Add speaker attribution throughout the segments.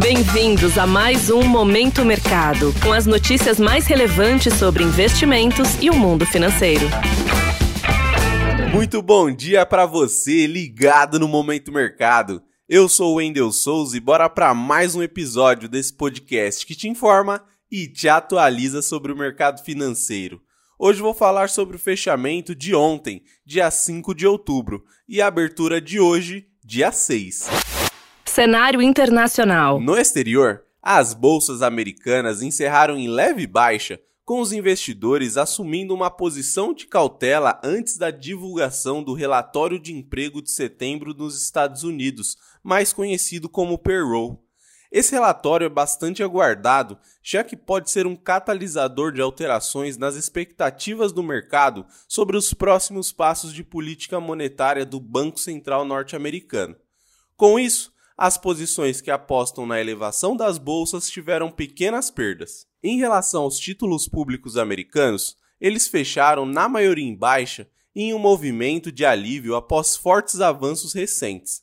Speaker 1: Bem-vindos a mais um Momento Mercado, com as notícias mais relevantes sobre investimentos e o mundo financeiro.
Speaker 2: Muito bom dia para você ligado no Momento Mercado. Eu sou o Wendel Souza e bora para mais um episódio desse podcast que te informa e te atualiza sobre o mercado financeiro. Hoje vou falar sobre o fechamento de ontem, dia 5 de outubro, e a abertura de hoje, dia 6.
Speaker 1: Cenário internacional.
Speaker 2: No exterior, as bolsas americanas encerraram em leve baixa, com os investidores assumindo uma posição de cautela antes da divulgação do relatório de emprego de setembro nos Estados Unidos, mais conhecido como payroll. Esse relatório é bastante aguardado, já que pode ser um catalisador de alterações nas expectativas do mercado sobre os próximos passos de política monetária do Banco Central norte-americano. Com isso, as posições que apostam na elevação das bolsas tiveram pequenas perdas. Em relação aos títulos públicos americanos, eles fecharam na maioria em baixa em um movimento de alívio após fortes avanços recentes.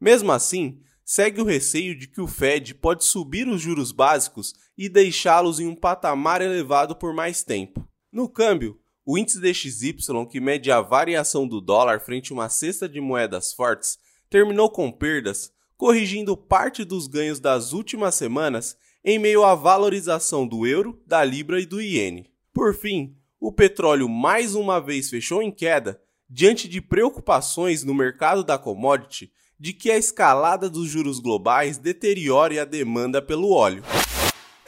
Speaker 2: Mesmo assim, segue o receio de que o Fed pode subir os juros básicos e deixá-los em um patamar elevado por mais tempo. No câmbio, o índice DXY, que mede a variação do dólar frente a uma cesta de moedas fortes, terminou com perdas corrigindo parte dos ganhos das últimas semanas em meio à valorização do euro, da libra e do iene. Por fim, o petróleo mais uma vez fechou em queda diante de preocupações no mercado da commodity de que a escalada dos juros globais deteriore a demanda pelo óleo.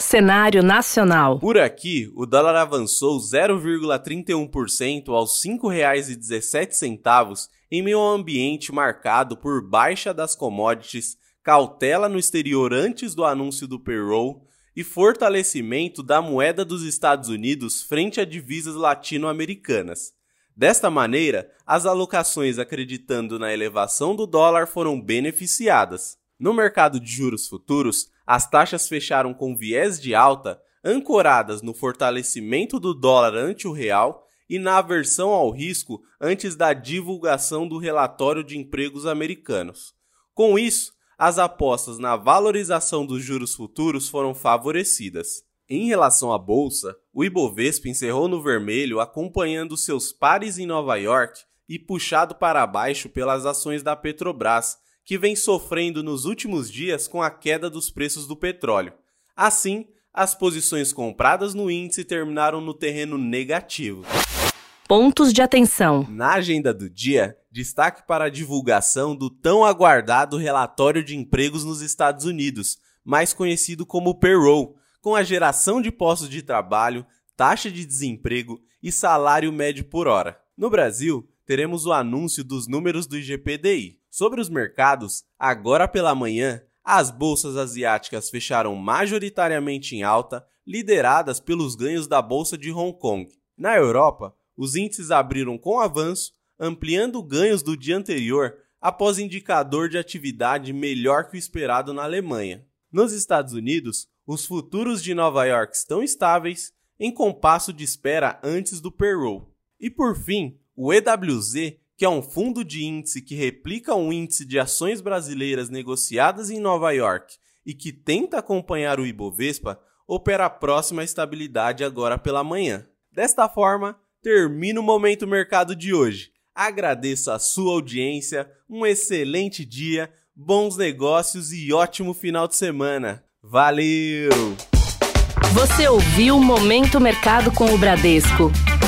Speaker 1: Cenário nacional.
Speaker 2: Por aqui, o dólar avançou 0,31% aos R$ 5,17 em meio a um ambiente marcado por baixa das commodities, cautela no exterior antes do anúncio do payroll e fortalecimento da moeda dos Estados Unidos frente a divisas latino-americanas. Desta maneira, as alocações acreditando na elevação do dólar foram beneficiadas. No mercado de juros futuros, as taxas fecharam com viés de alta, ancoradas no fortalecimento do dólar ante o real e na aversão ao risco antes da divulgação do relatório de empregos americanos. Com isso, as apostas na valorização dos juros futuros foram favorecidas. Em relação à bolsa, o Ibovespa encerrou no vermelho, acompanhando seus pares em Nova York e puxado para baixo pelas ações da Petrobras, que vem sofrendo nos últimos dias com a queda dos preços do petróleo. Assim, as posições compradas no índice terminaram no terreno negativo.
Speaker 1: Pontos de atenção.
Speaker 2: Na agenda do dia, destaque para a divulgação do tão aguardado relatório de empregos nos Estados Unidos, mais conhecido como payroll, com a geração de postos de trabalho, taxa de desemprego e salário médio por hora. No Brasil, teremos o anúncio dos números do IGPDI. Sobre os mercados, agora pela manhã, as bolsas asiáticas fecharam majoritariamente em alta, lideradas pelos ganhos da bolsa de Hong Kong. Na Europa, os índices abriram com avanço, ampliando ganhos do dia anterior após indicador de atividade melhor que o esperado na Alemanha. Nos Estados Unidos, os futuros de Nova York estão estáveis, em compasso de espera antes do payroll. E por fim, o EWZ que é um fundo de índice que replica um índice de ações brasileiras negociadas em Nova York e que tenta acompanhar o Ibovespa, opera próxima à estabilidade agora pela manhã. Desta forma, termina o Momento Mercado de hoje. Agradeço a sua audiência, um excelente dia, bons negócios e ótimo final de semana. Valeu!
Speaker 1: Você ouviu Momento Mercado com o Bradesco